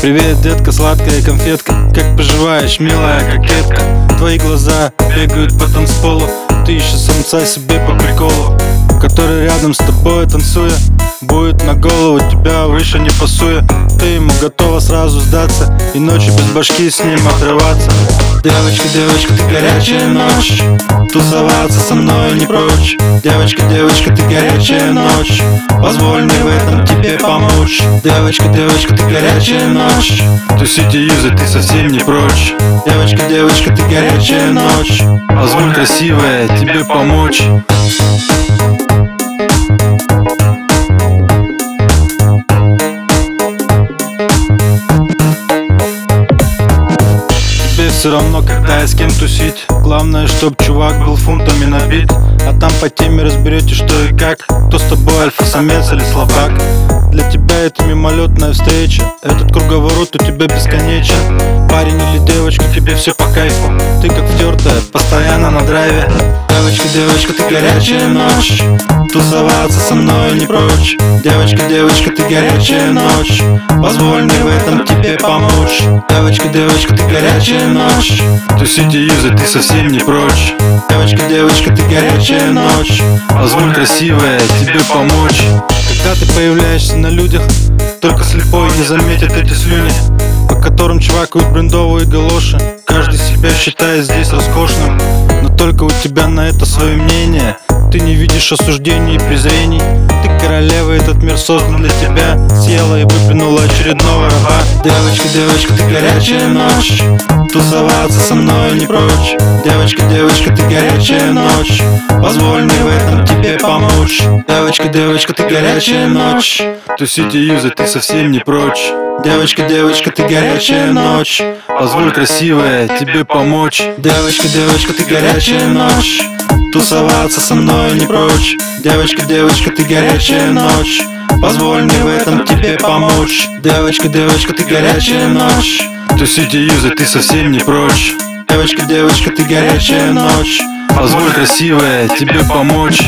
Привет, детка, сладкая конфетка. Как поживаешь, милая кокетка? Твои глаза бегают по танцполу. Ты ищешь самца себе по приколу. Который рядом с тобой танцуя Будет на голову тебя выше не пасуя. Ты ему готова сразу сдаться И ночью без башки с ним отрываться. Девочка, девочка, ты горячая ночь. Тусоваться со мной не прочь. Девочка, девочка, ты горячая ночь Позволь мне в этом тебе помочь. Девочка, девочка, ты горячая ночь. Тусить и юзать ты совсем не прочь. Девочка, девочка, ты горячая ночь. Позволь, красивая, тебе помочь все равно, когда и с кем тусить. Главное, чтоб чувак был фунтами набит А там по теме разберете, что и как. Кто с тобой, альфа-самец или слабак Для тебя это мимолетная встреча. Этот круговорот у тебя бесконечен. Парень или девочка, тебе все по кайфу. Ты как втертая, постоянно на драйве. Девочка, девочка, ты горячая ночь. Тусоваться со мной не прочь. Девочка, девочка, ты горячая ночь. Позволь мне в этом тебе помочь. Девочка, девочка, ты горячая ночь. Тусить и юзать ты совсем не прочь. Девочка, девочка, ты горячая ночь. Позволь, красивая, тебе помочь Когда ты появляешься на людях Только слепой не заметит эти слюни По которым чвакают брендовые галоши. Каждый себя считает здесь роскошным Но только у тебя на это свое мнение. Ты не видишь осуждений и презрений. Ты королева, этот мир создан для тебя. Съела и выплюнула очередного раба. Девочка, девочка, ты горячая ночь. Тусоваться со мной не прочь. Девочка, девочка, ты горячая ночь Девочка, девочка, ты горячая ночь. Тусить и юзать ты совсем не прочь. Девочка, девочка, ты горячая ночь. Позволь, красивая, тебе помочь. Девочка, девочка, ты горячая ночь. Тусоваться со мной не прочь. Девочка, девочка, ты горячая ночь. Позволь мне в этом тебе помочь. Девочка, девочка, ты горячая ночь. Тусить и юзать ты совсем не прочь. Девочка, девочка, ты горячая ночь. Позволь, красивая, тебе помочь